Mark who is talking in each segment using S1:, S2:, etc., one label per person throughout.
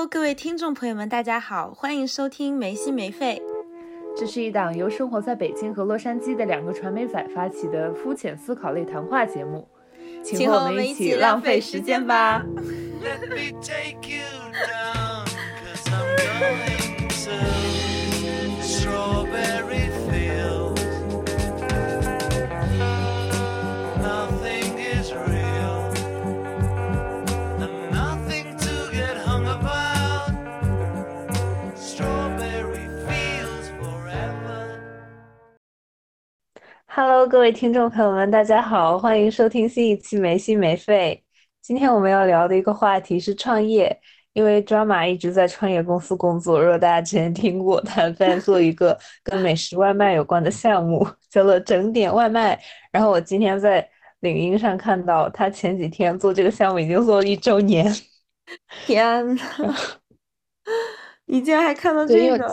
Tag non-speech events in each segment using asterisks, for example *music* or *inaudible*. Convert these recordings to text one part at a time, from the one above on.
S1: Hello，各位听众朋友们，大家好，欢迎收听没心没肺。
S2: 这是一档由生活在北京和洛杉矶的两个传媒仔发起的肤浅思考类谈话节目，
S1: 请和我们一起浪费时间吧。
S2: Hello，各位听众朋友们，大家好，欢迎收听新一期没心没肺。今天我们要聊的一个话题是创业，因为 Drama 一直在创业公司工作。如果大家之前听过，他在做一个跟美食外卖有关的项目，叫做整点外卖。然后我今天在领英上看到，他前几天做这个项目已经做了一周年。*laughs*
S1: 天呐，你竟然还看到这个？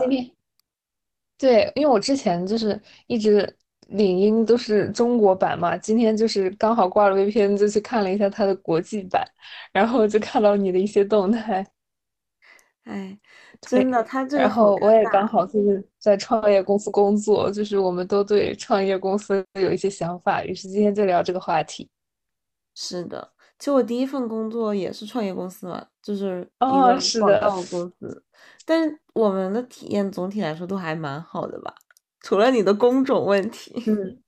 S2: 对，因为我之前就是一直。领英都是中国版嘛，今天就是刚好挂了 VPN，就去看了一下它的国际版，然后就看到你的一些动态。*laughs*
S1: 哎，真的，他这
S2: 然后我也刚好就是在创业公司工作，就是我们都对创业公司有一些想法，于是今天就聊这个话题。
S1: 是的，其实我第一份工作也是创业公司嘛，就是
S2: 哦，是的
S1: 广告公司，但是我们的体验总体来说都还蛮好的吧。除了你的工种问题，
S2: 嗯，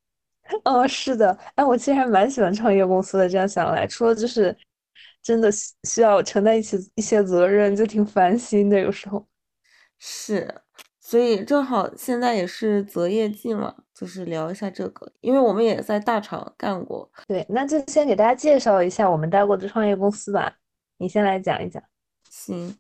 S2: 哦，是的，哎，我其实还蛮喜欢创业公司的。这样想来，除了就是真的需要承担一些一些责任，就挺烦心的。有时候
S1: 是，所以正好现在也是择业季嘛，就是聊一下这个，因为我们也在大厂干过。
S2: 对，那就先给大家介绍一下我们待过的创业公司吧。你先来讲一讲。
S1: 行。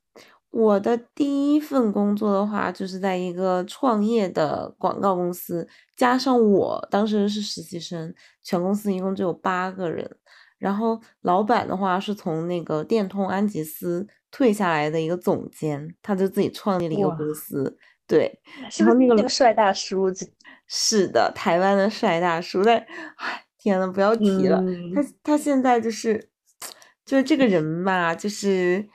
S1: 我的第一份工作的话，就是在一个创业的广告公司，加上我当时是实习生，全公司一共只有八个人。然后老板的话是从那个电通安吉斯退下来的一个总监，他就自己创立了一个公司。对，
S2: 然后那个帅大叔，*laughs*
S1: 是的，台湾的帅大叔。但，唉，天呐，不要提了，他他现在就是，*tsk* 就是这个人吧，就是。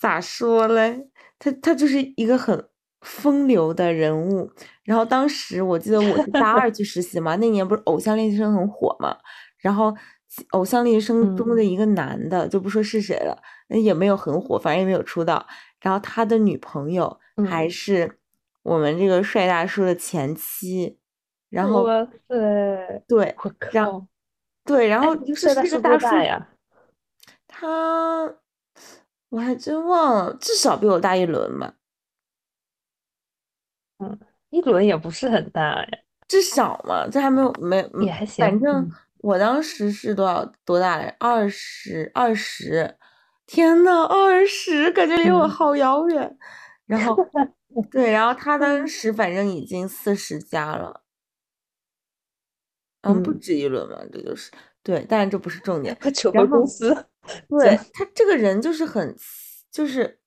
S1: 咋说嘞？他他就是一个很风流的人物。然后当时我记得我是大二去实习嘛，那年不是《偶像练习生》很火嘛。然后《偶像练习生》中的一个男的，就不说是谁了，也没有很火，反正也没有出道。然后他的女朋友还是我们这个帅大叔的前妻。然后对，然后对，然后就是这个大叔
S2: 呀，
S1: 他。我还真忘了，至少比我大一轮吧。
S2: 嗯，一轮也不是很大呀，
S1: 至少嘛，这还没有没
S2: 也还行。
S1: 反正我当时是多少多大来？二十二十，天呐，二十，感觉离我好遥远。然后 *laughs* 对，然后他当时反正已经四十加了，嗯，不止一轮嘛，这就是对，但是这不是重点。
S2: 求婚公司。
S1: 对他这个人就是很，就是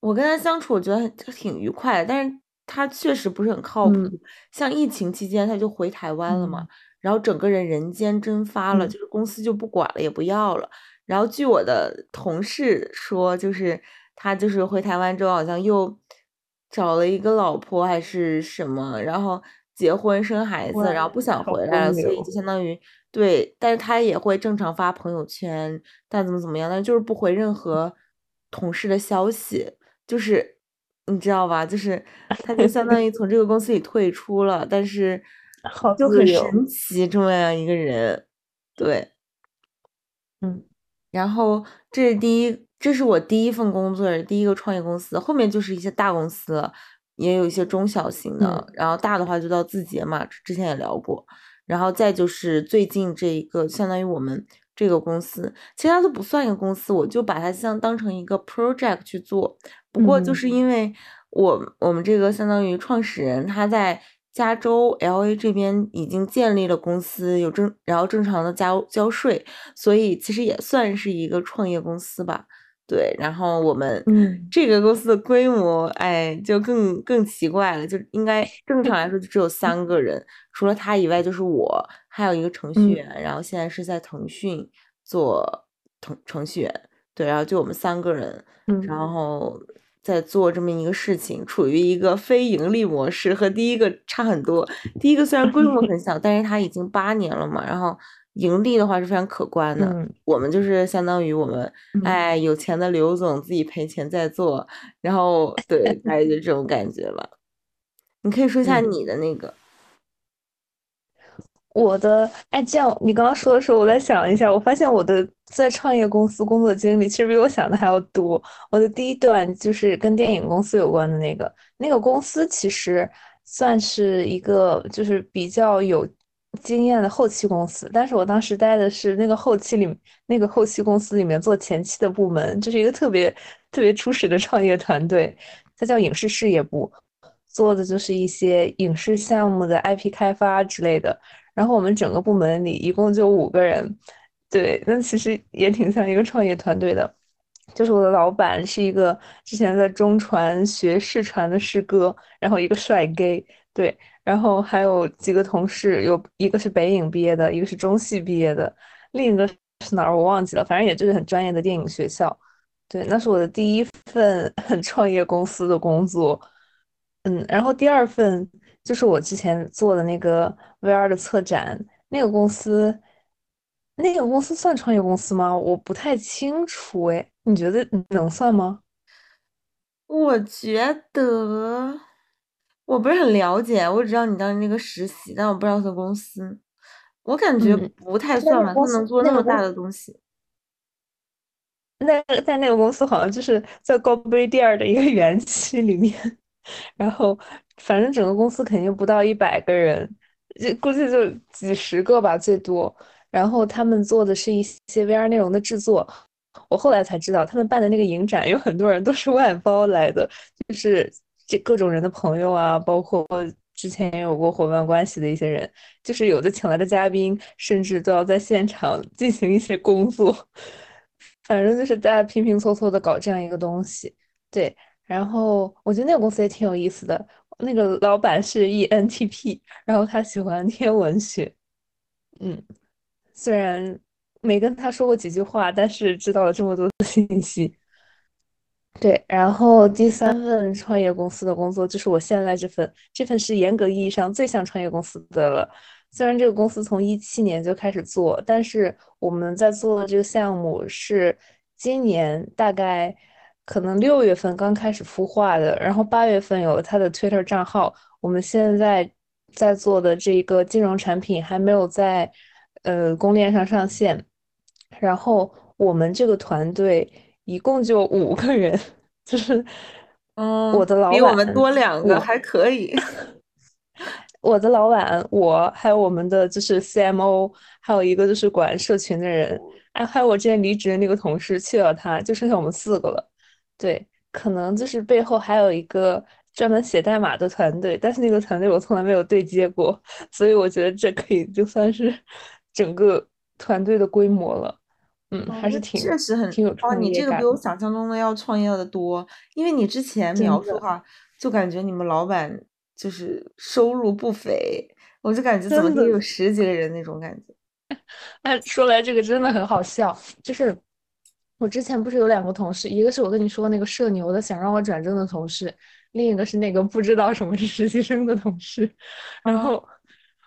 S1: 我跟他相处，我觉得挺愉快的。但是他确实不是很靠谱。像疫情期间，他就回台湾了嘛，然后整个人人间蒸发了，就是公司就不管了，也不要了。然后据我的同事说，就是他就是回台湾之后，好像又找了一个老婆还是什么，然后结婚生孩子，然后不想回来了，所以就相当于。对，但是他也会正常发朋友圈，但怎么怎么样，但就是不回任何同事的消息，就是你知道吧？就是他就相当于从这个公司里退出了，但是 *laughs* 就很神奇这么样一个人。对，
S2: 嗯，
S1: 然后这是第一，这是我第一份工作，第一个创业公司，后面就是一些大公司，也有一些中小型的，然后大的话就到字节嘛，之前也聊过。然后再就是最近这一个，相当于我们这个公司，其他都不算一个公司，我就把它像当成一个 project 去做。不过就是因为我我们这个相当于创始人他在加州 L A 这边已经建立了公司，有正然后正常的交交税，所以其实也算是一个创业公司吧。对，然后我们这个公司的规模，哎，就更更奇怪了，就应该正常。来说就只有三个人，除了他以外就是我，还有一个程序员，然后现在是在腾讯做程程序员，对，然后就我们三个人，然后在做这么一个事情，处于一个非盈利模式，和第一个差很多。第一个虽然规模很小，但是它已经八年了嘛，然后盈利的话是非常可观的。我们就是相当于我们，哎，有钱的刘总自己赔钱在做，然后对，大概就这种感觉吧。你可以说一下你的那个。
S2: 我的哎，这样你刚刚说的时候，我在想一下，我发现我的在创业公司工作经历其实比我想的还要多。我的第一段就是跟电影公司有关的那个，那个公司其实算是一个就是比较有经验的后期公司，但是我当时待的是那个后期里那个后期公司里面做前期的部门，就是一个特别特别初始的创业团队，它叫影视事业部，做的就是一些影视项目的 IP 开发之类的。然后我们整个部门里一共就五个人，对，那其实也挺像一个创业团队的。就是我的老板是一个之前在中传学视传的师哥，然后一个帅 gay，对，然后还有几个同事，有一个是北影毕业的，一个是中戏毕业的，另一个是哪儿我忘记了，反正也就是很专业的电影学校。对，那是我的第一份 *laughs* 创业公司的工作。嗯，然后第二份。就是我之前做的那个 VR 的策展，那个公司，那个公司算创业公司吗？我不太清楚哎，你觉得能算吗？
S1: 我觉得我不是很了解，我只知道你当时那个实习，但我不知道他公司，我感觉不太算吧，他能做那么大的东西。
S2: 那在那个公司好像就是在高碑店的一个 *laughs* 园区里面，然后。反正整个公司肯定不到一百个人，就估计就几十个吧，最多。然后他们做的是一些 VR 内容的制作。我后来才知道，他们办的那个影展有很多人都是外包来的，就是这各种人的朋友啊，包括之前也有过伙伴关系的一些人，就是有的请来的嘉宾，甚至都要在现场 *laughs* 进行一些工作。*laughs* 反正就是大家拼拼凑凑的搞这样一个东西。对，然后我觉得那个公司也挺有意思的。那个老板是 ENTP，然后他喜欢天文学，嗯，虽然没跟他说过几句话，但是知道了这么多的信息。对，然后第三份创业公司的工作就是我现在这份，这份是严格意义上最像创业公司的了。虽然这个公司从一七年就开始做，但是我们在做的这个项目是今年大概。可能六月份刚开始孵化的，然后八月份有了他的 Twitter 账号。我们现在在做的这个金融产品还没有在呃公链上上线。然后我们这个团队一共就五个人，*laughs* 就是
S1: 嗯，
S2: 我的老板
S1: 比我们多两个，还可以。*laughs*
S2: 我的老板，我还有我们的就是 CMO，还有一个就是管社群的人，哎，还有我之前离职的那个同事去了，他就剩下我们四个了。对，可能就是背后还有一个专门写代码的团队，但是那个团队我从来没有对接过，所以我觉得这可以就算是整个团队的规模了。嗯，还是挺
S1: 确实很
S2: 挺有
S1: 哦。你这个比我想象中的要创业的多，因为你之前描述的话，就感觉你们老板就是收入不菲，我就感觉怎么得有十几个人那种感觉。*laughs*
S2: 哎，说来这个真的很好笑，就是。我之前不是有两个同事，一个是我跟你说那个社牛的想让我转正的同事，另一个是那个不知道什么是实习生的同事。*laughs* 然后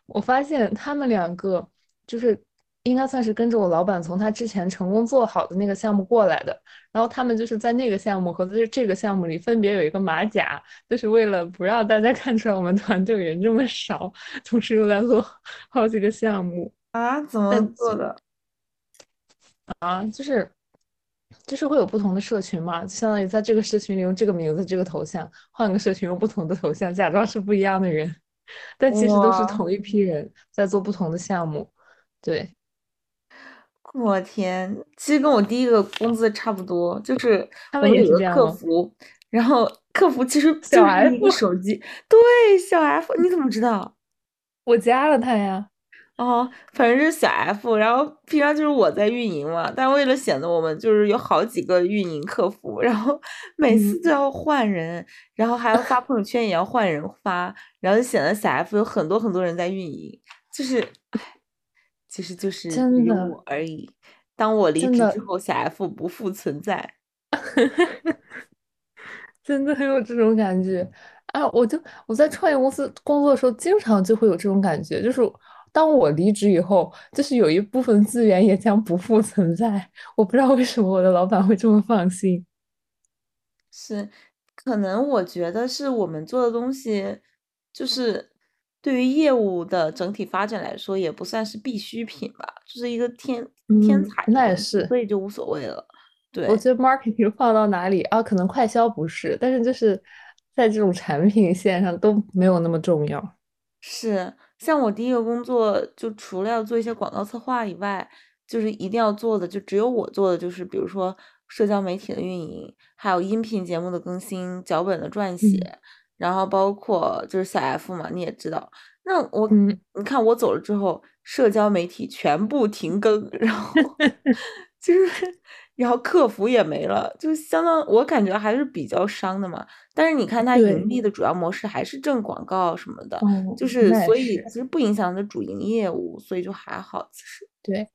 S2: 我发现他们两个就是应该算是跟着我老板从他之前成功做好的那个项目过来的。然后他们就是在那个项目和在这个项目里分别有一个马甲，就是为了不让大家 *laughs* 看出来我们团队人这么少，同时又在做 *laughs* 好几个项目
S1: 啊？怎么做的？
S2: 啊，就是。就是会有不同的社群嘛，就相当于在这个社群里用这个名字、这个头像，换个社群用不同的头像，假装是不一样的人，*laughs* 但其实都是同一批人在做不同的项目。对，
S1: 我天，其实跟我第一个工资差不多，就是
S2: 他们也是
S1: 这样客服，然后客服其实 *laughs* 就是一个手机，对，小 F，你怎么知道？
S2: 我加了他呀。
S1: 哦，反正是小 F，然后平常就是我在运营嘛，但为了显得我们就是有好几个运营客服，然后 *laughs* 每次都要换人，然后还要发朋友圈也要换人发，然后就显得小 F 有很多很多人在运营，就是，其实就是
S2: 真的
S1: 我而已。当我离职之后，小 F 不复存在。*laughs*
S2: 真的很有这种感觉啊！我就我在创业公司工作的时候，经常就会有这种感觉，就是当我离职以后，就是有一部分资源也将不复存在。*laughs* 我不知道为什么我的老板会这么放心。
S1: 是，可能我觉得是我们做的东西，就是对于业务的整体发展来说，也不算是必需品吧，就是一个天天
S2: 嗯，
S1: 才
S2: 那也是。
S1: 所以就无所谓了。对。
S2: 我觉得 marketing 放到哪里啊，可能快销不是，但是就是在这种产品线上都没有那么重要。
S1: 是，像我第一个工作，就除了要做一些广告策划以外，就是一定要做的，就只有我做的，就是比如说社交媒体的运营，还有音频节目的更新、脚本的撰
S2: 嗯
S1: 写，然后包括就是小 F 嘛，你也知道。那我，
S2: 嗯，
S1: 你看我走了之后，社交媒体全部停更，*laughs* 然后 *laughs* 就是，然后客服也没了，就相当，我感觉还是比较伤的嘛。但是你看它盈，利的主要模式还是挣广告什么的。
S2: 哦，
S1: 就是所以。其实不影响的主营业务，所以就还好。其实
S2: 对，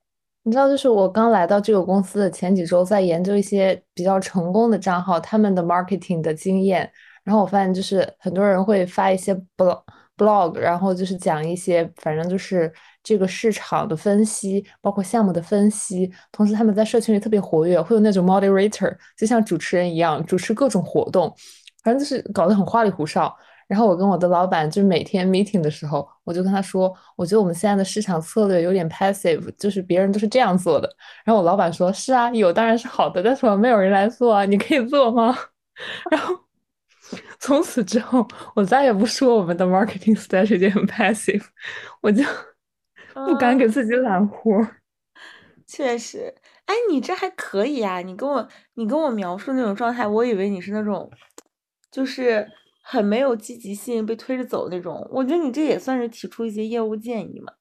S2: 你知道，就是我刚来到这个公司的前几周，在研究一些比较成功的账号，他们的 marketing 的经验。然后我发现，就是很多人会发一些 blog blog，然后就是讲一些，反正就是这个市场的分析，包括项目的分析。同时，他们在社群里特别活跃，会有那种 moderator，就像主持人一样，主持各种活动，反正就是搞得很花里胡哨。然后我跟我的老板就是每天 meeting 的时候，我就跟他说，我觉得我们现在的市场策略有点 passive，就是别人都是这样做的。然后我老板说，是啊，有当然是好的，但是我没有人来做啊，你可以做吗？*laughs* 然后从此之后，我再也不说我们的 marketing strategy 很 passive，我就不敢给
S1: 啊，
S2: 自己揽活儿。
S1: 确实，哎，你这还可以啊！你跟我你跟我描述那种状态，我以为你是那种，就是很没有积极性，被推着走那种。我觉得你这也算是提出一些业务建议嘛。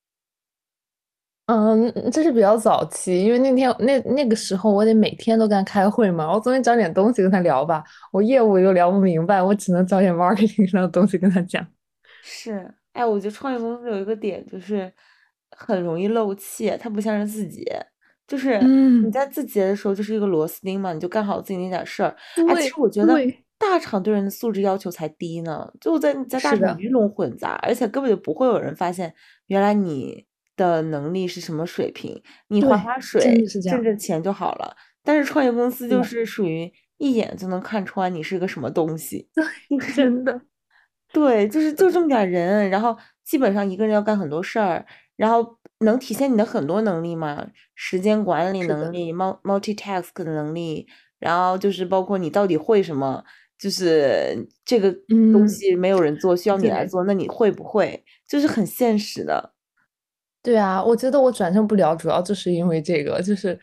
S2: 嗯，这是比较早期，因为那天那那个时候我得每天都跟他开会嘛，我总得找点东西跟他聊吧。我业务又聊不明白，我只能找点 marketing 上的东西跟他讲。
S1: 是，哎，我觉得创业公司有一个点就是很容易漏气，它不像是自己，就是你
S2: 嗯，
S1: 在字节的时候就是一个螺丝钉嘛，你就干好自己那点事儿。哎，其实我觉得
S2: 对，
S1: 大厂对人的素质要求才低呢，就在在大厂鱼龙混杂，而且根本就不会有人发现原来你的能力是什么水平，你划
S2: 对，
S1: 划水挣挣钱就好了。但是创业公司就
S2: 是
S1: 属于一眼就能看穿你是个什么东西。*laughs*
S2: 真的，
S1: 对，就是就这么点人，然后基本上一个人要干很多事儿，然后能体现你的很多能力嘛，时间管理，能力、mul multitask 的能力，然后就是包括你到底会什么，就是这个东
S2: 嗯，
S1: 西没有人做，需要你来。做，那你会不会？就是很现实的。
S2: 对啊，我觉得我转正不了，主要就是因为这个，就是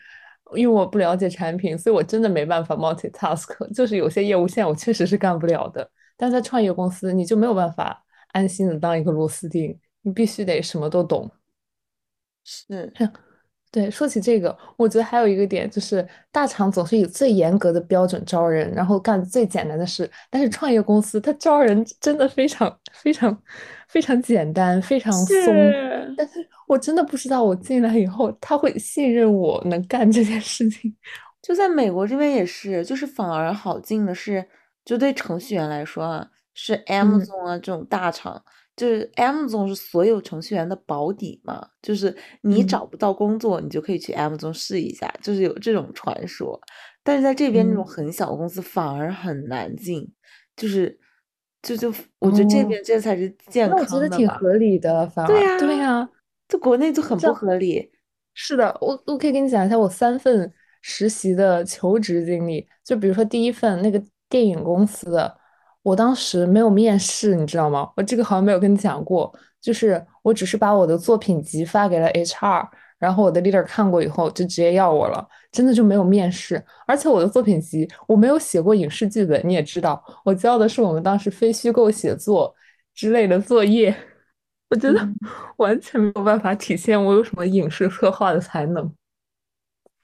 S2: 因为我不了解产品，所以我真的没办法 multitask，就是有些业务线我确实是干不了的。但在创业公司，你就没有办法安心的当一个螺丝钉，你必须得什么都懂。
S1: 是，*laughs*
S2: 对，说起这个，我觉得还有一个点就是，大厂总是以最严格的标准招人，然后干最简单的事。但是创业公司它招人真的非常非常非常简单，非常松。
S1: 是，
S2: 但是我真的不知道我进来以后，他会信任我能干这件事情。*laughs*
S1: 就在美国这边也是，就是反而好进的是，就对程序员来说啊，是
S2: 嗯
S1: Amazon 啊这种大厂，就是 Amazon 是所有程序员的保底嘛，就是你
S2: 嗯
S1: 找不到工作，你就可以去 Amazon 试一下，就是有这种传说。但是在这边那种
S2: 嗯，
S1: 很小的公司反而很难进，就是就就我觉得这
S2: 哦，
S1: 边这才是健
S2: 那我觉得。挺合理的，反而
S1: 对呀，
S2: 对呀。
S1: 就国内就很不。合理。
S2: 是的，我我可以跟你讲一下我三份实习的求职经历。就比如说第一份那个电影公司的，我当时没有面试，你知道吗？我这个好像没有跟你讲过，就是我只是把我的作品集发给了 HR，然后我的 leader 看过以后就直接要我了，真的就没有面试。而且我的作品集我没有写过影视剧本，你也知道，我交的是我们当时非虚构写作之类的作业。我觉得
S1: 嗯。*laughs*
S2: 完全没有办法体现我有什么影视策划的才能。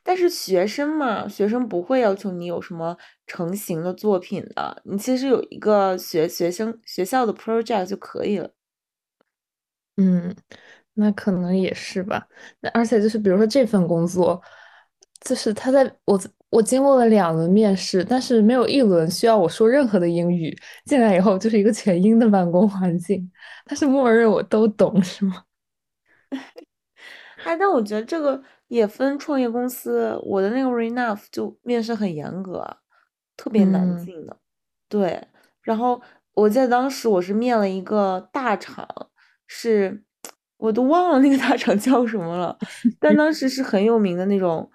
S1: 但是学生嘛，学生不会要求你有什么成型的作品的，你其实有一个学学生学校的 project 就可以了。
S2: 嗯，那可能也是吧。那而且就是比如说这份工作，就是他在我我经过了两轮面试，但是没有一轮需要我说任何的英语。进来以后就是一个全英的办公环境，但是默认我都懂，是吗？*laughs*
S1: 哎，但我觉得这个也分创业公司。我的那个 Renough 就面试很严格，特别难
S2: 嗯
S1: 进的。对，然后我记得当时我是面了一个大厂，是 *tsk* 我都忘了那个大厂叫什么了，*laughs* 但当时是很有名的那种，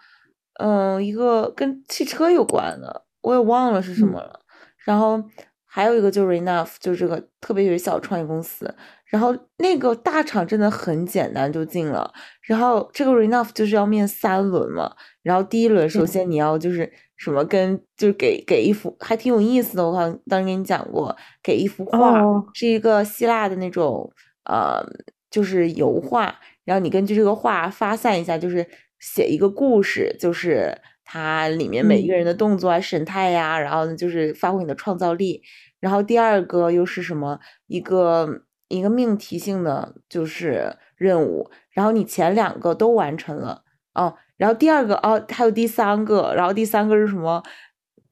S1: 嗯、一个跟汽车有关的，我也忘了是什么
S2: 嗯
S1: 了。然后还有一个就是 Enough，就是这个特别有小创业公司。然后那个大厂真的很简单就进了，然后这个 Enough 就是要面三轮嘛。然后第一轮首
S2: 嗯
S1: 先你要就是什么跟就是给给一幅还挺有意思的，我好像当时跟你讲过，给一幅画
S2: 哦，
S1: 是一个希腊的那种呃就是油画，然后你根据这个画发散一下，就是写一个故事，就是它里面每一个
S2: 嗯
S1: 人的动作啊、神态呀、然后呢就是发挥你的创造力。然后第二个又是什么？一个一个命题性的就是任务，然后你前两个都完成了哦，然后第二个哦还有第三个，然后第三个是什么？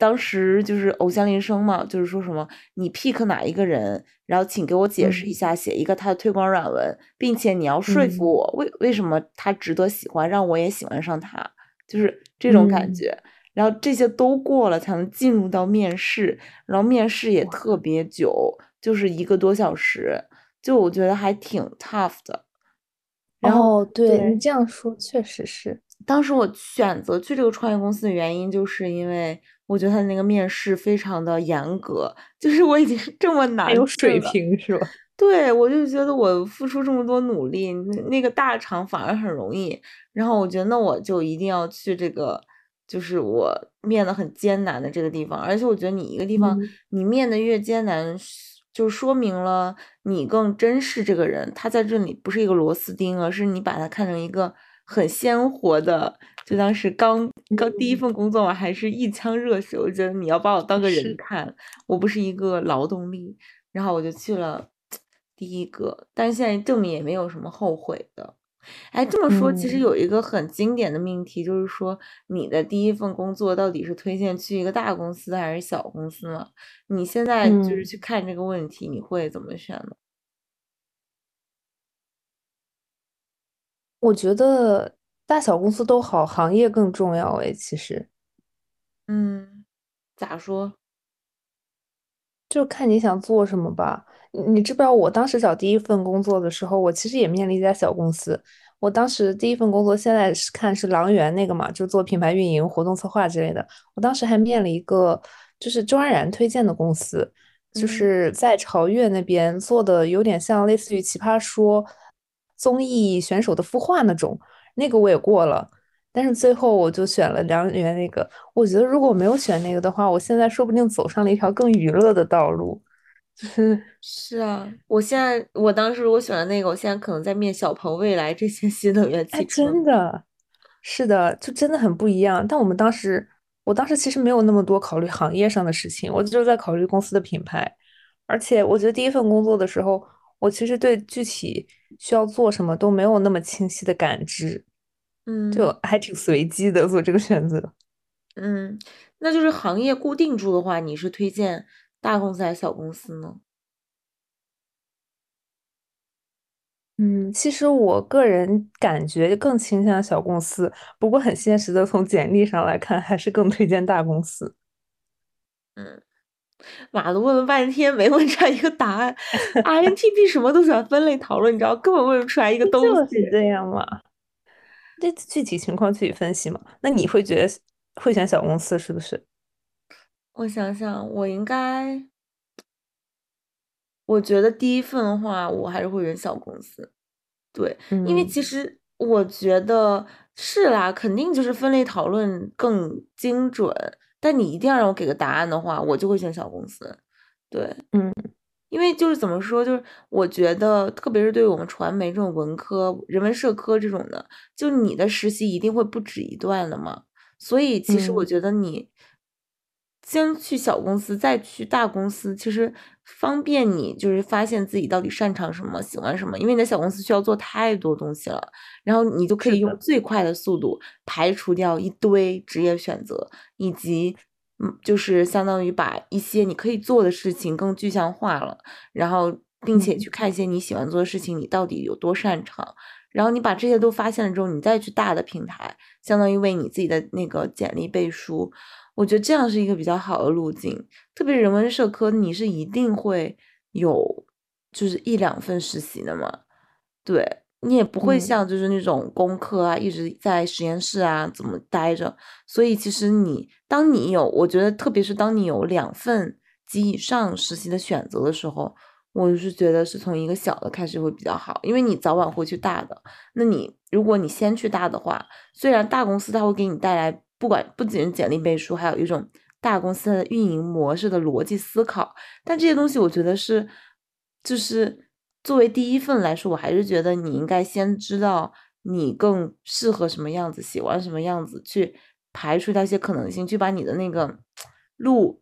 S1: 当时就是偶像铃声嘛，就是说什么你 pick 哪一个人，然后请给我解释一
S2: 嗯。
S1: 下，写一个他的推广软文，并且你要说服
S2: 嗯。
S1: 我为为什么他值得喜欢，让我也喜欢上他，就是这种感
S2: 嗯，
S1: 觉。然后这些都过了，才能进入到面试，然后面试也，特别久，就是一个多小时，就我觉得还挺 tough 的。然后
S2: 哦，对你，这样说确实是。
S1: 当时我选择去这个创业公司的原因，就是因为我觉得他的那个面试非常的严格，就是我已经这么难
S2: 很有水，平，是吧？
S1: 对，我就觉得我付出这么多努力，那那个大厂反而很容易。然后我觉得那我就一定要去这个，就是我面的很艰难的这个地方。而且我觉得你一个地方
S2: 嗯
S1: 你面的越艰难，就说明了你更珍视这个人，他在这里不是一个螺丝钉，而是你把他看成一个很鲜活的。就当时刚刚第一
S2: 嗯，
S1: 份工作嘛，还是一腔热血，我觉得你要把我当个人，看，我不是一个劳动力。然后我就去了第一个，但是现在证明也没有什么后悔的。哎，这么说，其实
S2: 嗯
S1: 有一个很经典的命题，就是说你的第一份工作到底是推荐去一个大公司还是小公司呢？你现在就是
S2: 嗯，
S1: 去看这个问题，你会怎么选呢？
S2: 我觉得大小公司都好，行业更重要诶，其实。
S1: 嗯，咋说？
S2: 就看你想做什么吧。你你知不知道，我当时找第一份工作的时候，我其实也面了一家小公司。我当时第一份工作，现在是看是狼园那个嘛，就做品牌运营、活动策划之类的。我当时还面了一个就是周安然推荐的公司，就
S1: 嗯，
S2: 是在朝越那边做的，有点像类似于《奇葩说》综艺选手的孵化那种。那个我也过了，但是最后我就选了梁源那个。我觉得如果我没有选那个的话，我现在说不定走上了一条更娱乐的道路。*laughs* 就是
S1: 是啊，我现在我当时如果选了那个，我现在可能在面小鹏、未来这些新能源
S2: 哎，
S1: 汽车。
S2: 真的是的，就真的很不一样。但我们当时，我当时其实没有那么多考虑行业上的事情，我就是在考虑公司的品牌。而且我觉得第一份工作的时候，我其实对具体需要做什么都没有那么清晰的感知，嗯就
S1: 嗯
S2: 还挺随机的做这个选择。
S1: 嗯，那就是行业固定住的话，你是推荐大公司还是小公司呢？
S2: 嗯，其实我个人感觉更倾向小公司，不过很现实的从简历上来看，还是更推荐大公司。
S1: 嗯。妈的，问了半天没问出来一个答案，INTP *laughs* 什么都喜欢分类讨论，你知道，根本问不出来一个东西。
S2: 就是这样嘛，这具体情况具体分析嘛。那你会觉得会选小公司是不是？
S1: 我想想，我应该，我觉得第一份的话，我还是会选小公司。对，因为
S2: 嗯
S1: 其实我觉得是啦，肯定就是分类讨论更精准，但你一定要让我给个答案的话，我就会选小公司。对。
S2: 嗯
S1: 因为就是怎么说，就是我觉得，特别是对于我们传媒这种文科、人文社科这种的，就你的实习一定会不止一段的嘛。所以其实我
S2: 嗯
S1: 觉得你先去小公司，再去大公司，其实方便你就是发现自己到底擅长什么，喜欢什么。因为你的小公司需要做太多东西了，然后你就可以用最快的速度排除掉一堆职业选择，以及嗯，就是相当于把一些你可以做的事情更具象化了，然后并且去看一些你喜欢做的事情，你到底有多擅长。然后你把这些都发现了之后，你再去大的平台，相当于为你自己的那个简历背书。我觉得这样是一个比较好的路径，特别人文社科，你是一定会有就是一两份实习的嘛，对你也不会像就是那种工科啊，一直在实验室啊怎么待着，所以其实你当你有，我觉得特别是当你有两份及以上实习的选择的时候，我是觉得是从一个小的开始会比较好，因为你早晚会去大的，那你如果你先去大的话，虽然大公司它会给你带来。不管不仅是简历背书，还有一种大公司的运营模式的逻辑思考。但这些东西，我觉得是，就是作为第一份来说，我还是觉得你应该先知道你更适合什么样子，喜欢什么样子，去排除掉一些可能性，去把你的那个路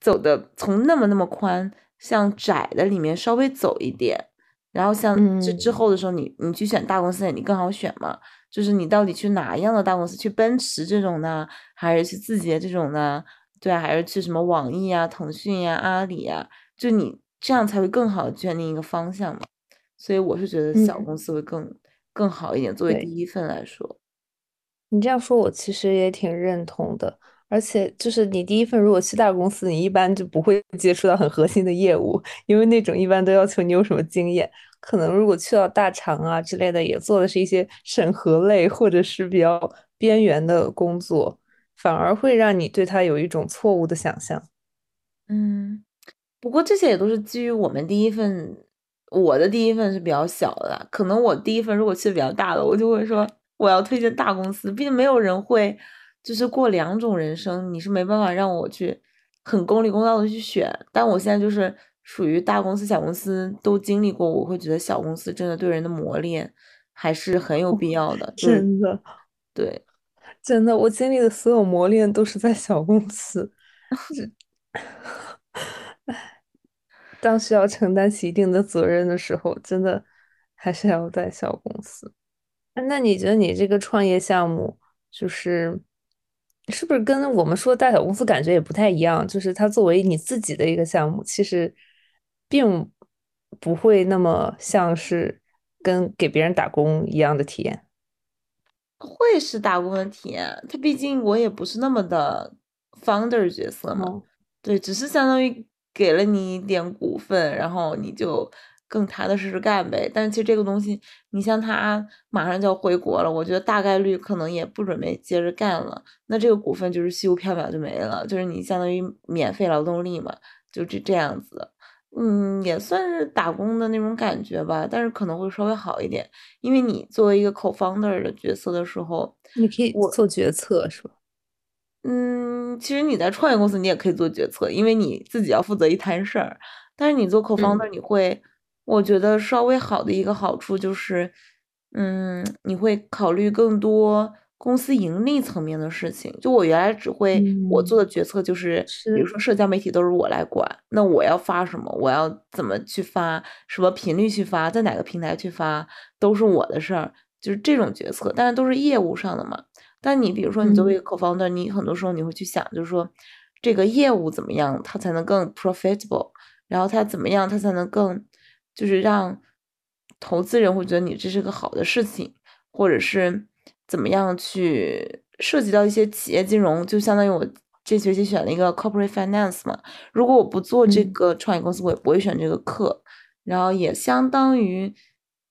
S1: 走的从那么那么宽向窄的里面稍微走一点。然后像这之后的时候，你你去选大公司，你更好选嘛。就是你到底去哪样的大公司？去奔驰这种呢，还是去字节这种呢？对啊，还是去什么网易啊、腾讯呀、阿里呀？就你这样才会更好的确定一个方向嘛。所以我是觉得小公司会更更好一点，作为第一份来说。
S2: 你这样说，我其实也挺认同的。而且就是你第一份如果去大公司，你一般就不会接触到很核心的业务，因为那种一般都要求你有什么经验。可能如果去到大厂啊之类的，也做的是一些审核类或者是比较边缘的工作，反而会让你对他有一种错误的想象。
S1: 嗯，不过这些也都是基于我们第一份，我的第一份是比较小的，可能我第一份如果去的比较大的，我就会说我要推荐大公司，毕竟没有人会就是过两种人生，你是没办法让我去很公理公道的去选，但我现在就是。属于大公司、小公司都经历过，我会觉得小公司真的对人的磨练还是很有必要的。
S2: 真的，
S1: 对，
S2: 真的，我经历的所有磨练都是在小公司。当需要承担起一定的责任的时候，真的还是要在小公司。那你觉得你这个创业项目，就是是不是跟我们说大小公司感觉也不太一样？就是它作为你自己的一个项目，其实。并不会那么像是跟给别人打工一样的体验，
S1: 会是打工的体验。他毕竟我也不是那么的 founder 角色嘛，对，只是相当于给了你一点股份，然后你就更踏踏实实干呗。但是其实这个东西，你像他马上就要回国了，我觉得大概率可能也不准备接着干了。那这个股份就是虚无缥缈就没了，就是你相当于免费劳动力嘛，就这这样子。嗯，也算是打工的那种感觉吧，但是可能会稍微好一点，因为你作为一个 co-founder 的角色的时候，
S2: 你可以做决策，是吧？
S1: 嗯，其实你在创业公司你也可以做决策，因为你自己要负责一摊事儿。但是你做 co-founder，你会，我觉得稍微好的一个好处就是，嗯，你会考虑更多。公司盈利层面的事情，就我原来只会我做的决策就是，比如说社交媒体都是我来管，那我要发什么，我要怎么去发，什么频率去发，在哪个平台去发，都是我的事儿，就是这种决策，但是都是业务上的嘛。但你比如说你作为一个 co-founder，你很多时候你会去想，就是说这个业务怎么样，它才能更 profitable，然后它怎么样，它才能更就是让投资人会觉得你这是个好的事情，或者是。怎么样去涉及到一些企业金融，就相当于我这学期选了一个 corporate finance 嘛。如果我不做这个创业公司，我也不会选这个课。然后也相当于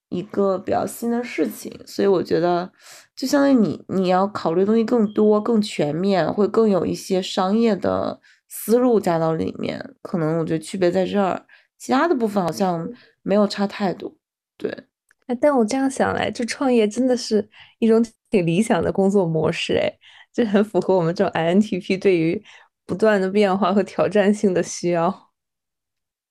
S1: 一个比较新的事情，所以我觉得就相当于你你要考虑的东西更多、更全面，会更有一些商业的思路加到里面。可能我觉得区别在这儿，其他的部分好像没有差太多。对。
S2: 但我这样想来，就创业真的是一种挺理想的工作模式，哎，这很符合我们这种 INTP 对于不断的变化和挑战性的需要。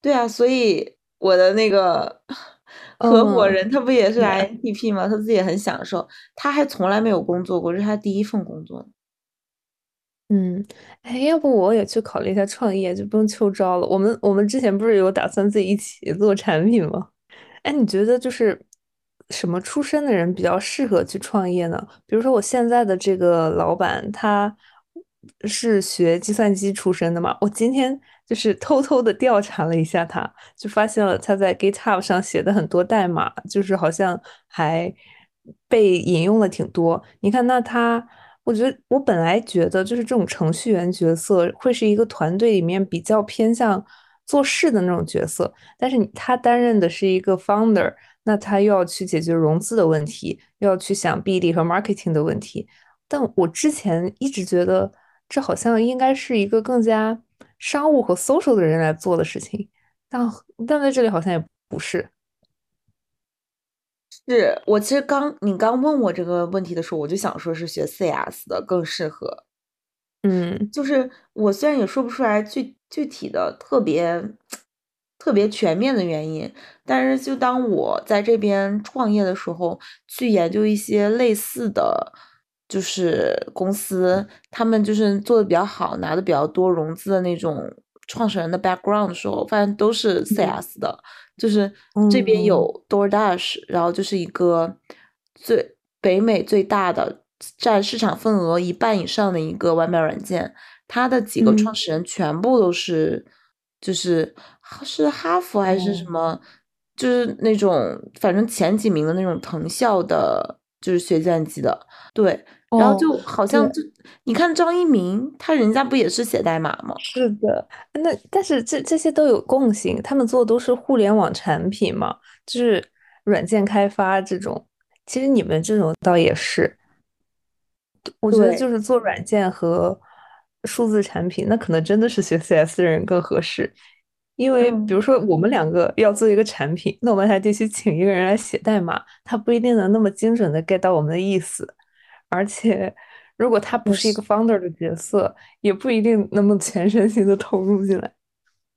S1: 对啊，所以我的那个 *laughs* 合伙人他不也是 INTP 吗？他自己也很享受，他还从来没有工作过，这是他第一份工作。
S2: 嗯，哎，要不我也去考虑一下创业，就不用秋招了。我们我们之前不是有打算自己一起做产品吗？哎，你觉得就是什么出身的人比较适合去创业呢？比如说我现在的这个老板，他是学计算机出身的嘛？我今天就是偷偷的调查了一下他，就发现了他在 GitHub 上写的很多代码，就是好像还被引用了挺多。你看，那他，我觉得我本来觉得就是这种程序员角色会是一个团队里面比较偏向做事的那种角色。但是他担任的是一个 founder，那他又要去解决融资的问题，又要去想 BD 和 marketing 的问题。但我之前一直觉得这好像应该是一个更加商务和 social 的人来做的事情，但但在这里好像也不是。
S1: 是我其实刚你刚问我这个问题的时候，我就想说是学 CS 的更适合。
S2: 嗯，
S1: 就是我虽然也说不出来具具体的特别特别全面的原因，但是就当我在这边创业的时候，去研究一些类似的，就是公司，他们就是做的比较好，拿的比较多融资的那种创始人的 background 的时候，发现都是 CS 的。就是这边有 DoorDash，然后就是一个最北美最大的占市场份额一半以上的一个外卖软件，它的几个创始人全部都是就是是哈佛还是什么，就是那种反正前几名的那种藤校的，就是学计算机的，对，然后就好像就你看张一鸣，他人家不也是写代码吗？
S2: 是的，那但是这这些都有共性，他们做的都是互联网产品嘛，就是软件开发这种。其实你们这种倒也是，我觉得就是做软件和数字产品，那可能真的是学 CS 的人更合适。因为比如说我们两个要做一个产品，那我们还得去请一个人来写代码，他不一定能那么精准的 get 到我们的意思，而且。如果他不是一个 founder 的角色，也不一定那么全身心的投入进来。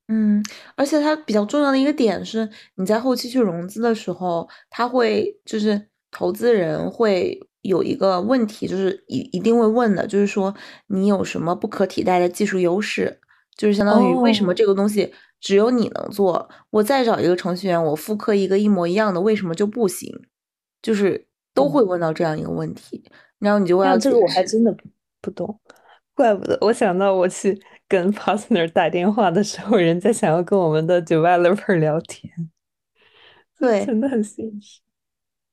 S1: 嗯，而且它比较重要的一个点是，你在后期去融资的时候，他会就是投资人会有一个问题，就是一一定会问的，就是说你有什么不可替代的技术优势，就是相当于为什么这个东西只有你能做，我再找一个程序员，我复刻一个一模一样的，为什么就不行？就是都会问到这样一个问题。然后你就问、啊
S2: 这个我还真的不不懂，怪不得我想到我去跟 partner 打电话的时候，人家想要跟我们的 developer 聊天，
S1: 对，
S2: 真的很现实。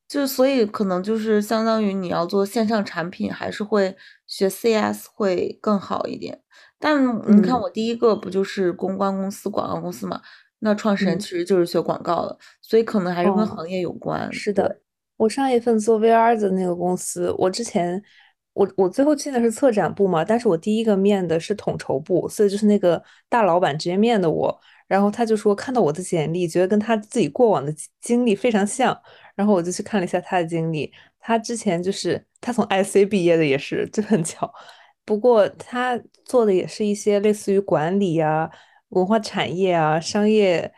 S1: 就所以可能就是相当于你要做线上产品，还是会学 CS 会更好一点。但你看我第一个不就是公关公司、广告公司嘛？那创始人其实就是学广告的，所以可能还是跟行业有关。
S2: 是的。我上一份做 VR 的那个公司，我之前我我最后进的是策展部嘛，但是我第一个面的是统筹部，所以就是那个大老板直接面的我，然后他就说看到我的简历，觉得跟他自己过往的经历非常像，然后我就去看了一下他的经历，他之前就是他从 IC 毕业的，也是就很巧，不过他做的也是一些类似于管理啊、文化产业啊、商业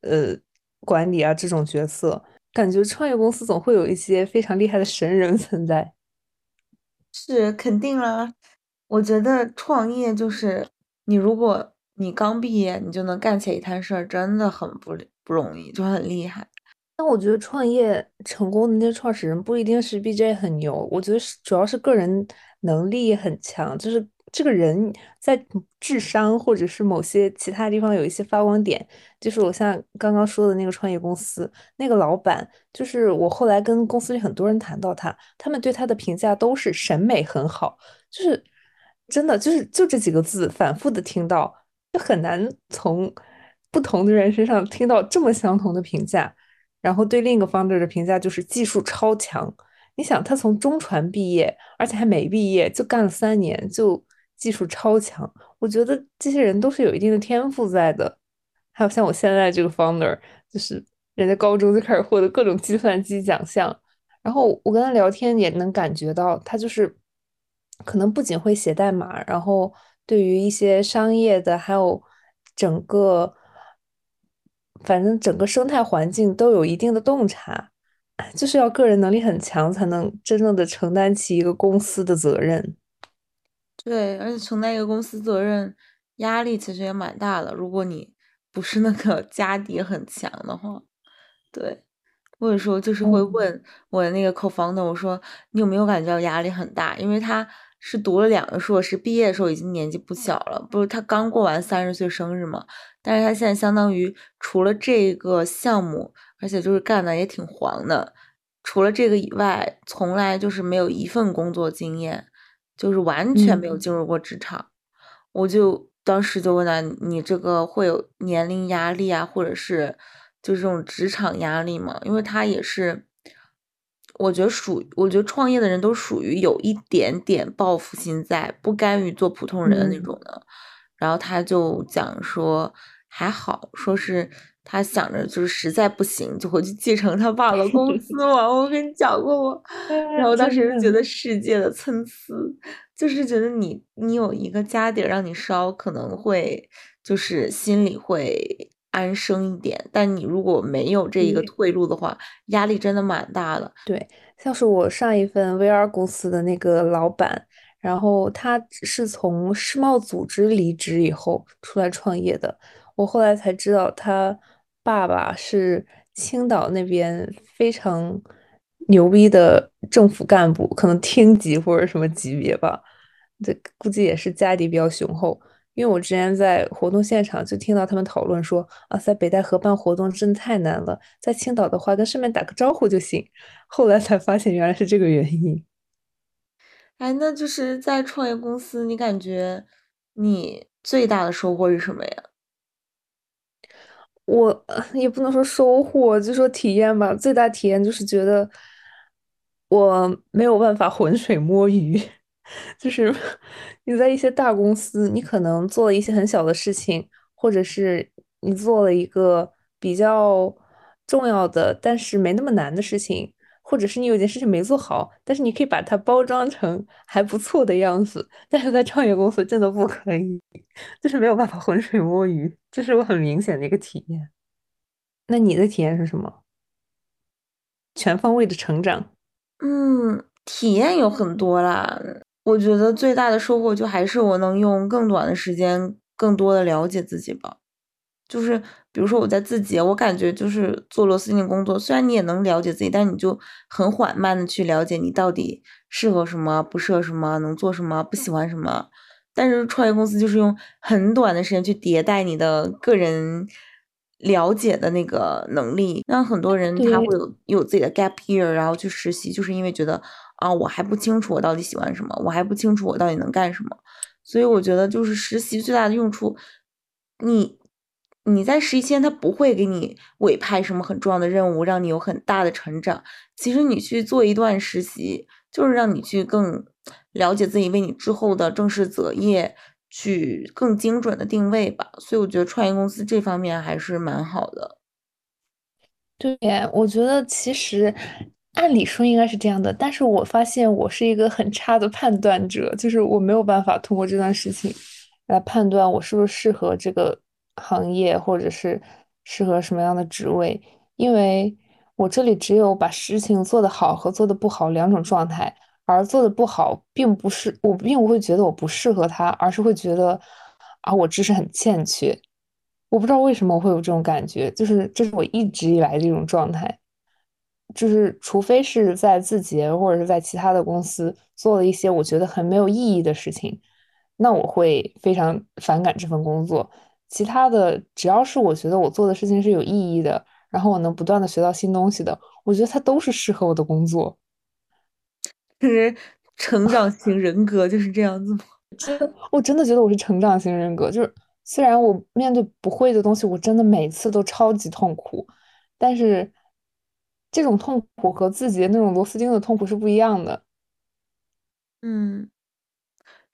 S2: 呃管理啊这种角色。感觉创业公司总会有一些非常厉害的神人 *laughs* 存在，
S1: 是肯定啦。我觉得创业就是你，如果你刚毕业，你就能干起一摊事儿，真的很不不容易，就很厉害。
S2: 但我觉得创业成功的那些创始人不一定是 BJ 很牛，我觉得是主要是个人能力很强，就是。这个人在智商或者是某些其他地方有一些发光点，就是我像刚刚说的那个创业公司那个老板，就是我后来跟公司里很多人谈到他，他们对他的评价都是审美很好，就是真的就是就这几个字反复的听到，就很难从不同的人身上听到这么相同的评价。然后对另一个 founder 的评价就是技术超强，你想他从中传毕业，而且还没毕业就干了三年就。技术超强，我觉得这些人都是有一定的天赋在的。还有像我现在这个 founder，就是人家高中就开始获得各种计算机奖项，然后我跟他聊天也能感觉到，他就是可能不仅会写代码，然后对于一些商业的，还有整个，反正整个生态环境都有一定的洞察，就是要个人能力很强，才能真正的承担起一个公司的责任。
S1: 对，而且承担一个公司责任，压力其实也蛮大的。如果你不是那个 *laughs* 家底很强的话，对，我有时候就是会问我的那个 co-founder，我说你有没有感觉到压力很大？因为他是读了两个硕士，毕业的时候已经年纪不小了，不是他刚过完三十岁生日嘛？但是他现在相当于除了这个项目，而且就是干的也挺黄的，除了这个以外，从来就是没有一份工作经验。就是完全没有进入过职场，我就当时就问他：“你这个会有年龄压力啊，或者是就是这种职场压力吗？”因为他也是，我觉得属，我觉得创业的人都属于有一点点报复心在，不甘于做普通人的那种的。然后他就讲说，还好，说是。他想着就是实在不行就回去继承他爸的公司嘛，我跟你讲过吗？然后当时就觉得世界的参差，就是觉得你你有一个家底让你烧，可能会就是心里会安生一点。但你如果没有这一个退路的话，压力真的蛮大的。
S2: 对，像是我上一份 VR 公司的那个老板，然后他是从世贸组织离职以后出来创业的，我后来才知道他。爸爸是青岛那边非常牛逼的政府干部，可能厅级或者什么级别吧，这估计也是家底比较雄厚。因为我之前在活动现场就听到他们讨论说，啊，在北戴河办活动真的太难了，在青岛的话跟上面打个招呼就行。后来才发现原来是这个原因。
S1: 哎，那就是在创业公司，你感觉你最大的收获是什么呀？
S2: 我 *laughs* 也不能说收获，就说体验吧。最大体验就是觉得我没有办法浑水摸鱼，*laughs* 就是你在一些大公司，你可能做了一些很小的事情，或者是你做了一个比较重要的，但是没那么难的事情，或者是你有件事情没做好，但是你可以把它包装成还不错的样子。但是在创业公司真的不可以。*laughs* 就是没有办法浑水摸鱼，这是我很明显的一个体验。那你的体验是什么？全方位的成长。
S1: 嗯，体验有很多啦。我觉得最大的收获就还是我能用更短的时间，更多的了解自己吧。就是比如说我在字节，我感觉就是做螺丝钉工作，虽然你也能了解自己，但你就很缓慢的去了解你到底适合什么，不适合什么，能做什么，不喜欢什么。但是创业公司就是用很短的时间去迭代你的个人了解的那个能力，让很多人他会有有自己的 gap year，然后去实习，就是因为觉得啊，我还不清楚我到底喜欢什么，我还不清楚我到底能干什么，所以我觉得就是实习最大的用处，你你在实习期间他不会给你委派什么很重要的任务，让你有很大的成长，其实你去做一段实习，就是让你去更。了解自己，为你之后的正式择业去更精准的定位吧。所以我觉得创业公司这方面还是蛮好的。
S2: 对，我觉得其实按理说应该是这样的，但是我发现我是一个很差的判断者，就是我没有办法通过这段事情来判断我是不是适合这个行业，或者是适合什么样的职位，因为我这里只有把事情做得好和做得不好两种状态。而做的不好，并不是我并不会觉得我不适合他，而是会觉得啊，我知识很欠缺。我不知道为什么我会有这种感觉，就是这是我一直以来的一种状态。就是除非是在字节或者是在其他的公司做了一些我觉得很没有意义的事情，那我会非常反感这份工作。其他的只要是我觉得我做的事情是有意义的，然后我能不断的学到新东西的，我觉得它都是适合我的工作。
S1: 就是成长型人格就是这样子吗？*laughs*
S2: 真，我真的觉得我是成长型人格。就是虽然我面对不会的东西，我真的每次都超级痛苦，但是这种痛苦和自己那种螺丝钉的痛苦是不一样的。
S1: 嗯，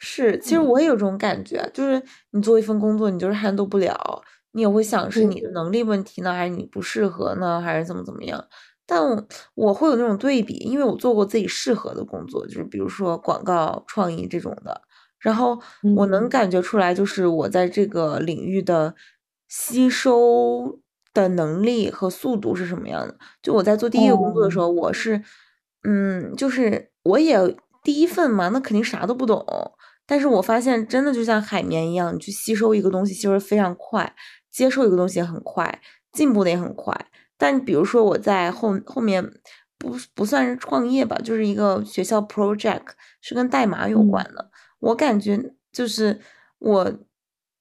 S1: 是，其实我也有这种感觉，就是你做一份工作，你就是 handle 不了，你也会想是你的能力问题呢，还是你不适合呢，还是怎么怎么样？但我会有那种对比，因为我做过自己适合的工作，就是比如说广告创意这种的，然后我能感觉出来，就是我在这个领域的吸收的能力和速度是什么样的。就我在做第一个工作的时候，我是，嗯，就是我也第一份嘛，那肯定啥都不懂。但是我发现真的就像海绵一样，你去吸收一个东西吸收非常快，接受一个东西也很快，进步的也很快。但比如说我在后后面不不算是创业吧，就是一个学校 project 是跟代码有关的，我感觉就是我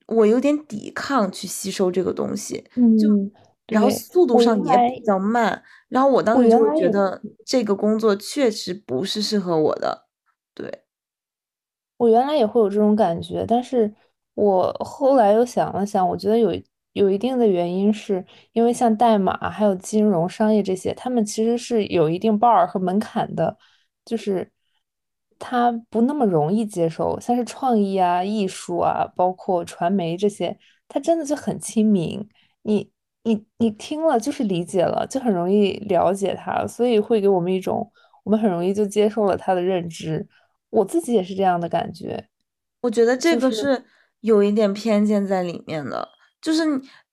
S1: 我有点抵抗去吸收这个东西，就
S2: 嗯，
S1: 然后，速度上也比较慢，然后我当时就会觉得这个工作确实不是适合我的，对。
S2: 我原来也会有这种感觉，但是我后来又想了想，我觉得有有一定的原因，是因为像代码还有金融、商业这些，他们其实是有一定 bar 和门槛的，就是它不那么容易接受，像是创意啊、艺术啊，包括传媒这些，它真的就很亲民，你你你听了就是理解了，就很容易了解它，所以会给我们一种我们很容易就接受了它的认知。我自己也是这样的感觉，
S1: 我觉得这个是有一点偏见在里面的，就是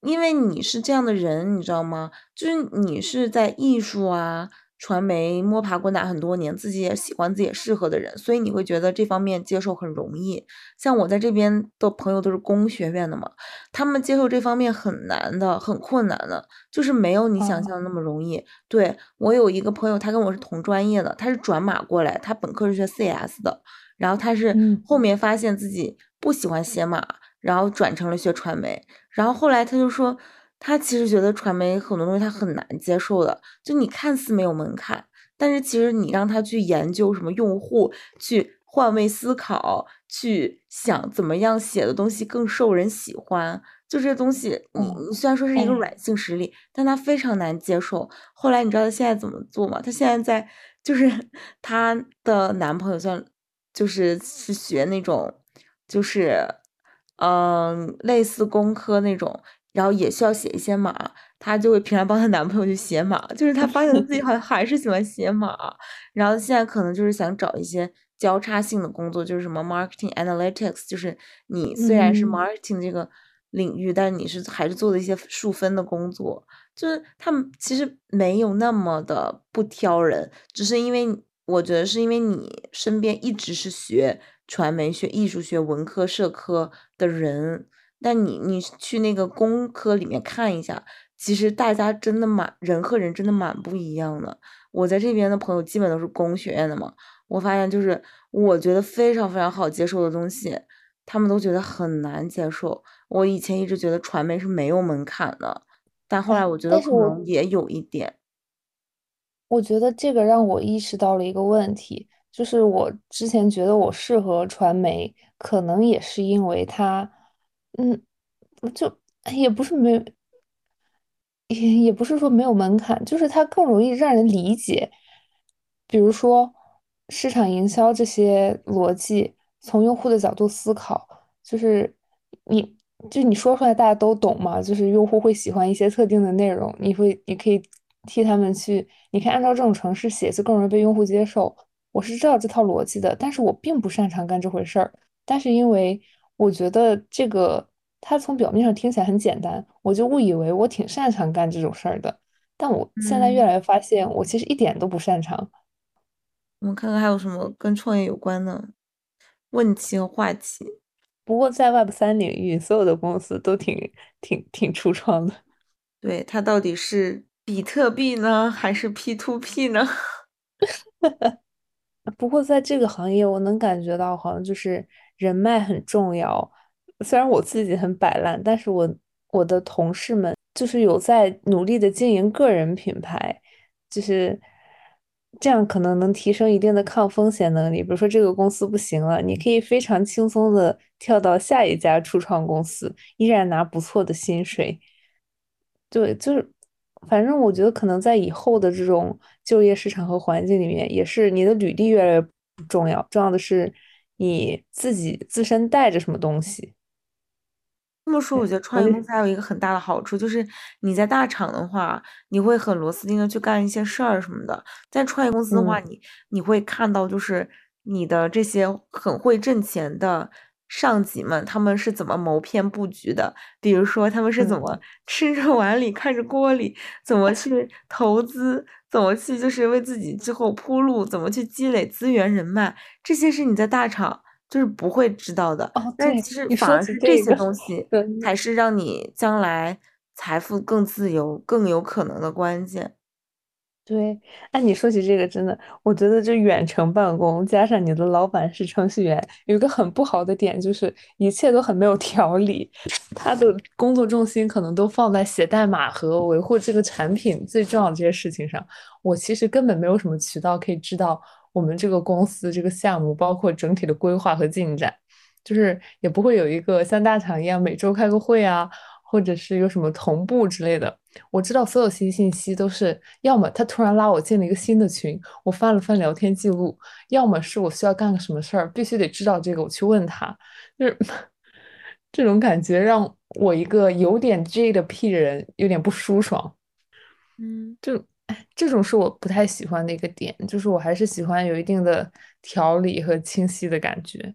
S1: 因为你是这样的人，你知道吗？就是你是在艺术啊、传媒摸爬滚打很多年，自己也喜欢，自己也适合的人，所以你会觉得这方面接受很容易。像我在这边的朋友都是工学院的嘛，他们接受这方面很难的，很困难的，就是没有你想象
S2: 啊，
S1: 的那么容易。对，我有一个朋友，他跟我是同专业的，他是转码过来，他本科是学 CS 的。然后他是
S2: 嗯
S1: 后面发现自己不喜欢写码，然后转成了学传媒。然后后来他就说，他其实觉得传媒很多东西他很难接受的，就你看似没有门槛，但是其实你让他去研究什么用户，去换位思考，去想怎么样写的东西更受人喜欢，就这些东西，你
S2: 嗯，
S1: 你虽然说是一个
S2: 哎，
S1: 软性实力，但他非常难接受。后来你知道他现在怎么做吗？他现在在就是 *laughs* 她的男朋友算就是是学那种就是嗯类似工科那种，然后也需要写一些码，她就会平常帮她男朋友去写码，就是她发现自己好像还是喜欢写码，然后现在可能就是想找一些交叉性的工作，就是什么 marketing analytics，就是你虽然是
S2: 嗯
S1: ，marketing 这个领域，但是你是还是做的一些数分的工作，就是他们其实没有那么的不挑人，只是因为我觉得是因为你身边一直是学传媒、学艺术、学文科、社科的人，但你你去那个工科里面看一下，其实大家真的蛮人和人真的蛮不一样的。我在这边的朋友基本都是工学院的嘛，我发现就是我觉得非常非常好接受的东西，他们都觉得很难接受。我以前一直觉得传媒是没有门槛的，但后来
S2: 哎，
S1: 我觉得可能也有一点。
S2: 我觉得这个让我意识到了一个问题，就是我之前觉得我适合传媒，可能也是因为它，嗯，就也不是没。也也不是说没有门槛，就是它更容易让人理解。比如说市场营销这些逻辑，从用户的角度思考，就是你就你说出来大家都懂嘛，就是用户会喜欢一些特定的内容，你会你可以替他们去，你可以按照这种程式写，就更容易被用户接受。我是知道这套逻辑的，但是我并不擅长干这回事儿。但是因为我觉得这个它从表面上听起来很简单，我就误以为我挺擅长干这种事儿的。但我现在越
S1: 嗯，
S2: 来越发现，我其实一点都不擅长。
S1: 我们看看还有什么跟创业有关的问题和话题。
S2: 不过在 Web 三领域，所有的公司都挺挺挺初创的。
S1: 对，它到底是比特币呢，还是 P to P 呢？*laughs*
S2: 不过在这个行业，我能感觉到好像就是人脉很重要。虽然我自己很摆烂，但是我我的同事们就是有在努力的经营个人品牌，就是这样可能能提升一定的抗风险能力。比如说这个公司不行了，你可以非常轻松的跳到下一家初创公司，依然拿不错的薪水。对，就是，反正我觉得可能在以后的这种就业市场和环境里面，也是你的履历越来越不重要，重要的是你自己自身带着什么东西。
S1: 这么说，我觉，得创业公司还有一个很大的好处，就是你在大厂的话，你会很螺丝钉的去干一些事儿什么的；在创业公司的话，
S2: 嗯
S1: 你你会看到，就是你的这些很会挣钱的上级们，他们是怎么谋篇布局的。比如说，他们是怎么
S2: 嗯，
S1: 吃着碗里看着锅里，怎么去投资，怎么去就是为自己之后铺路，怎么去积累资源人脉，这些是你在大厂。就是不会知道的。
S2: 哦，
S1: 但
S2: 对，
S1: 其实反而是这些东西。才是让你将来财富更自由、更有可能的关键。
S2: 对，哎，你说起这个，真的，我觉得就远程办公加上你的老板是程序员，有一个很不好的点，就是一切都很没有条理。他的工作重心可能都放在写代码和维护这个产品最重要的这些事情上。我其实根本没有什么渠道可以知道我们这个公司这个项目，包括整体的规划和进展，就是也不会有一个像大厂一样每周开个会啊。或者是有什么同步之类的，我知道所有新信息都是，要么他突然拉我进了一个新的群，我翻了翻聊天记录，要么是我需要干个什么事儿，必须得知道这个，我去问他，就是 *laughs* 这种感觉让我一个有点 J 的 P 人有点不舒爽。
S1: 嗯，
S2: 就这种是我不太喜欢的一个点，就是我还是喜欢有一定的条理和清晰的感觉。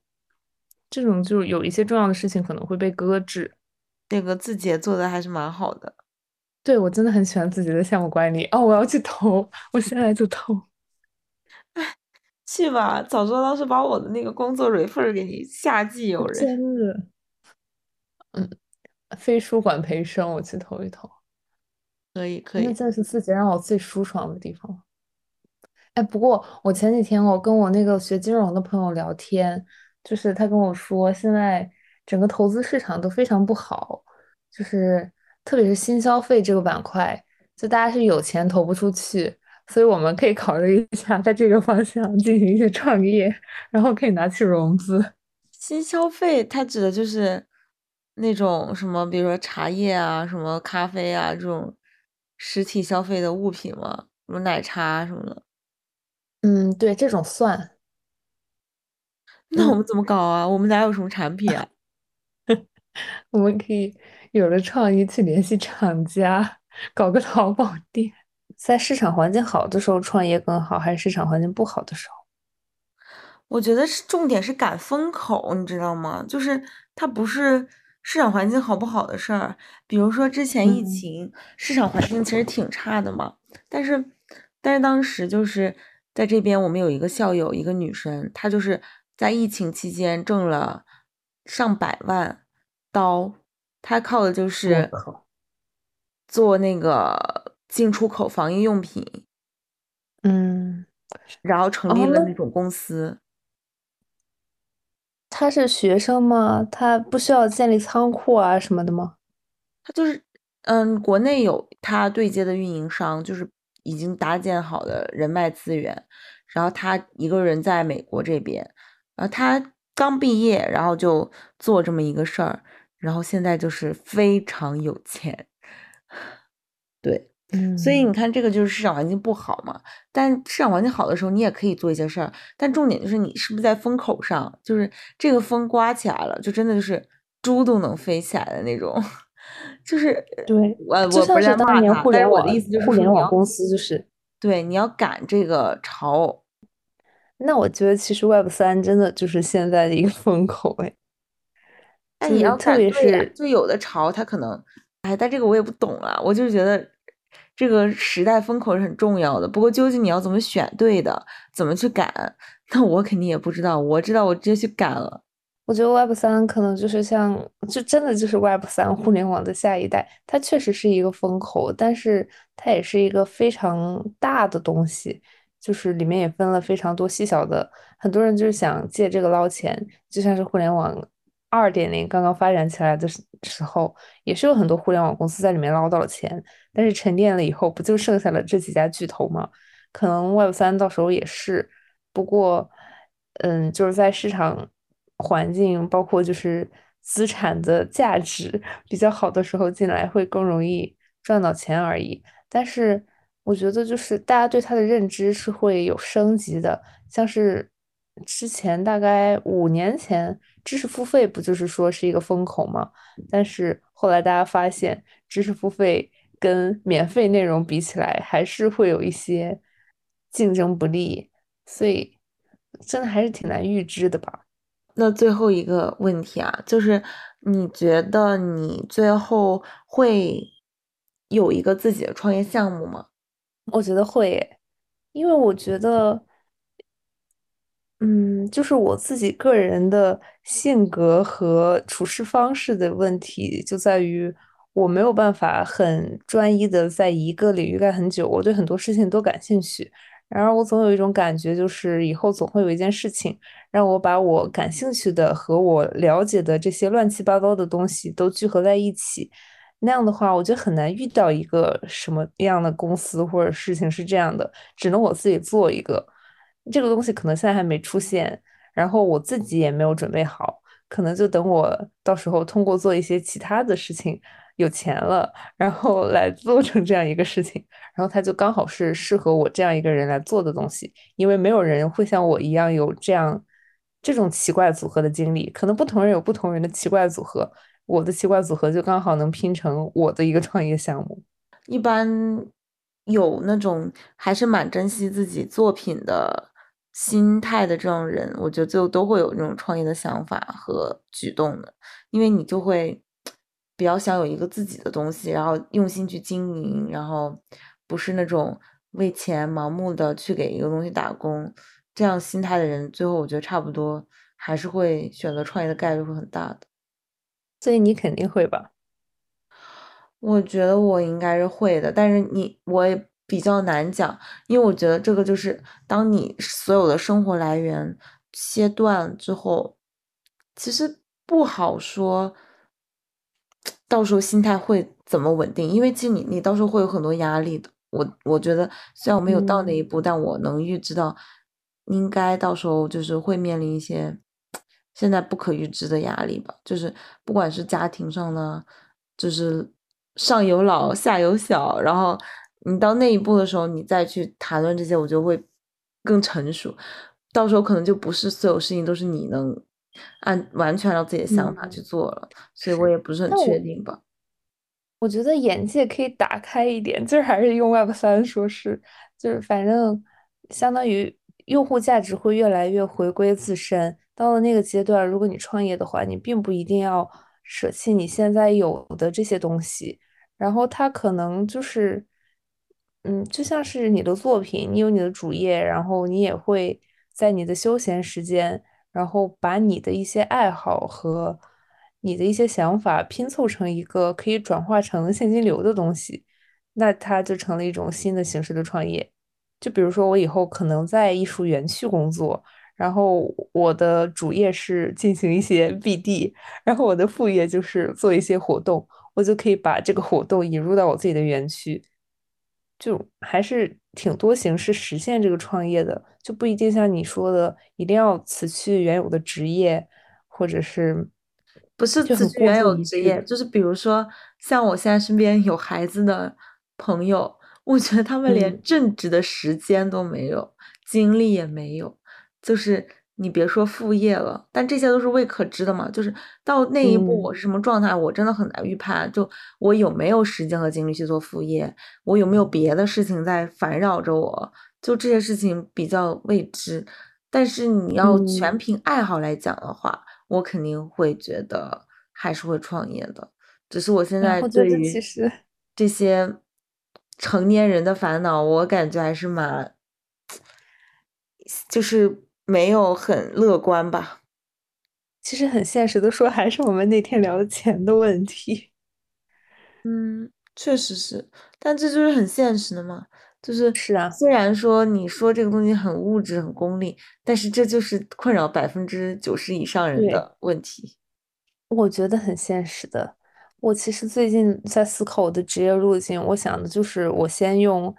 S2: 这种就是有一些重要的事情可能会被搁置。
S1: 那个字节做的还是蛮好的，
S2: 对我真的很喜欢自己的项目管理哦！我要去投，我现在就投。*laughs*
S1: 哎，去吧！早知道当时把我的那个工作 refer 给你，下季有人。
S2: 真的，嗯，非书馆培生，我去投一投。
S1: 可以可以，
S2: 那真的是自己让我最舒爽的地方。哎，不过我前几天我跟我那个学金融的朋友聊天，就是他跟我说现在。整个投资市场都非常不好，就是特别是新消费这个板块，就大家是有钱投不出去，所以我们可以考虑一下在这个方向进行一些创业，然后可以拿去融资。
S1: 新消费它指的就是那种什么，比如说茶叶啊、什么咖啡啊这种实体消费的物品吗？什么奶茶什么的？
S2: 嗯，对，这种算。
S1: 那我们怎么搞啊？我们哪有什么产品啊？*laughs*
S2: 我们可以有了创意去联系厂家，搞个淘宝店。在市场环境好的时候创业更好，还是市场环境不好的时候？
S1: 我觉得是重点是赶风口，你知道吗？就是它不是市场环境好不好的事儿。比如说之前疫情，市场环境其实挺差的嘛。但是，但是当时就是在这边，我们有一个校友，一个女生，她就是在疫情期间挣了上百万。刀，他靠的就是做那个进出口防疫用品，
S2: 嗯，
S1: 然后成立了那种公司。
S2: 他是学生吗？他不需要建立仓库啊什么的吗？
S1: 他就是，嗯，国内有他对接的运营商，就是已经搭建好的人脉资源，然后他一个人在美国这边，然后他刚毕业，然后就做这么一个事儿。然后现在就是非常有钱，对，
S2: 嗯，
S1: 所以你看这个就是市场环境不好嘛。但市场环境好的时候，你也可以做一些事儿。但重点就是你是不是在风口上，就是这个风刮起来了，就真的就是猪都能飞起来的那种。*laughs* 就是
S2: 对，
S1: 我我不
S2: 是当年互联网
S1: 的意思就是
S2: 互联网公司就是
S1: 对，你要赶这个潮。
S2: 那我觉得其实 Web 三真的就是现在的一个风口哎。
S1: 哎，你要
S2: 特别是
S1: 就有的潮，它可能，哎，但这个我也不懂啊。我就是觉得这个时代风口是很重要的。不过究竟你要怎么选对的，怎么去赶，那我肯定也不知道。我知道我直接去赶了。
S2: 我觉得 Web 三可能就是像，就真的就是 Web 三互联网的下一代。它确实是一个风口，但是它也是一个非常大的东西，就是里面也分了非常多细小的。很多人就是想借这个捞钱，就像是互联网。二点零刚刚发展起来的时时候，也是有很多互联网公司在里面捞到了钱，但是沉淀了以后，不就剩下了这几家巨头吗？可能 Web 三到时候也是，不过，嗯，就是在市场环境，包括就是资产的价值比较好的时候进来，会更容易赚到钱而已。但是我觉得，就是大家对它的认知是会有升级的，像是之前大概五年前。知识付费不就是说是一个风口吗？但是后来大家发现，知识付费跟免费内容比起来，还是会有一些竞争不利，所以真的还是挺难预知的吧。
S1: 那最后一个问题啊，就是你觉得你最后会有一个自己的创业项目吗？
S2: 我觉得会，因为我觉得。嗯，就是我自己个人的性格和处事方式的问题，就在于我没有办法很专一的在一个领域干很久，我对很多事情都感兴趣。然而，我总有一种感觉，就是以后总会有一件事情让我把我感兴趣的和我了解的这些乱七八糟的东西都聚合在一起。那样的话，我觉得很难遇到一个什么样的公司或者事情是这样的，只能我自己做一个。这个东西可能现在还没出现，然后我自己也没有准备好，可能就等我到时候通过做一些其他的事情有钱了，然后来做成这样一个事情，然后它就刚好是适合我这样一个人来做的东西，因为没有人会像我一样有这样这种奇怪组合的经历，可能不同人有不同人的奇怪组合，我的奇怪组合就刚好能拼成我的一个创业项目。
S1: 一般有那种还是蛮珍惜自己作品的。心态的这种人，我觉得最后都会有那种创业的想法和举动的，因为你就会比较想有一个自己的东西，然后用心去经营，然后不是那种为钱盲目的去给一个东西打工，这样心态的人，最后我觉得差不多还是会选择创业的概率会很大的。
S2: 所以你肯定会吧？
S1: 我觉得我应该是会的，但是你我也。比较难讲，因为我觉得这个就是当你所有的生活来源切断之后，其实不好说，到时候心态会怎么稳定？因为其实你你到时候会有很多压力的。我我觉得虽然我没有到那一步，但我能预知到，应该到时候就是会面临一些现在不可预知的压力吧。就是不管是家庭上呢，就是上有老下有小，然后。你到那一步的时候，你再去谈论这些，我就会更成熟。到时候可能就不是所有事情都是你能按完全按自己的想法去做了，所以我也不是很确定吧。
S2: 我觉得眼界可以打开一点，就是还是用 Web 三说是，就是反正相当于用户价值会越来越回归自身。到了那个阶段，如果你创业的话，你并不一定要舍弃你现在有的这些东西，然后它可能就是。嗯，就像是你的作品，你有你的主业，然后你也会在你的休闲时间，然后把你的一些爱好和你的一些想法拼凑成一个可以转化成现金流的东西，那它就成了一种新的形式的创业。就比如说，我以后可能在艺术园区工作，然后我的主业是进行一些 BD，然后我的副业就是做一些活动，我就可以把这个活动引入到我自己的园区。就还是挺多形式实现这个创业的，就不一定像你说的，一定要辞去原有的职业，或者是
S1: 不是辞去原有职业，就是比如说像我现在身边有孩子的朋友，我觉得他们连正职的时间都没有，精力也没有，就是。你别说副业了，但这些都是未可知的嘛。就是到那一步，我是什么状态，我真的很难预判。就我有没有时间和精力去做副业，我有没有别的事情在烦扰着我，就这些事情比较未知。但是你要全凭爱好来讲的话，我肯定会觉得还是会创业的。只是我现在对于这些成年人的烦恼，我感觉还是蛮，就是。没有很乐观吧？
S2: 其实很现实的说，还是我们那天聊的钱的问题。
S1: 嗯，确实是，但这就是很现实的嘛。就是
S2: 是啊，
S1: 虽然说你说这个东西很物质、很功利，但是这就是困扰百分之九十以上人的问题。
S2: 我觉得很现实的。我其实最近在思考我的职业路径，我想的就是我先用。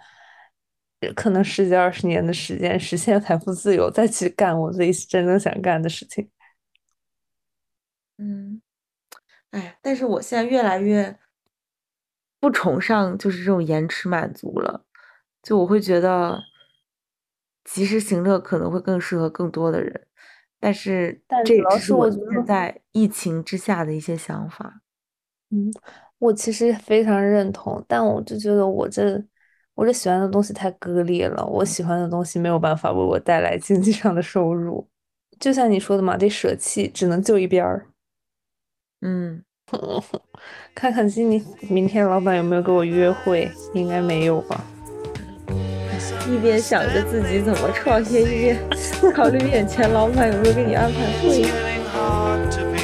S2: 可能十几二十年的时间实现财富自由，再去干我自己真正想干的事情。
S1: 嗯，哎，但是我现在越来越不崇尚就是这种延迟满足了，就我会觉得及时行乐可能会更适合更多的人，但是这只是我现在疫情之下的一些想法。
S2: 嗯，我其实非常认同，但我就觉得我这。我这喜欢的东西太割裂了，我喜欢的东西没有办法为我带来经济上的收入，就像你说的嘛，得舍弃，只能就一边儿。
S1: 嗯，
S2: 看看今明明天老板有没有给我约会，应该没有吧？
S1: 一边想着自己怎么创业，一边 *laughs* 考虑眼前老板有没有给你安排会议。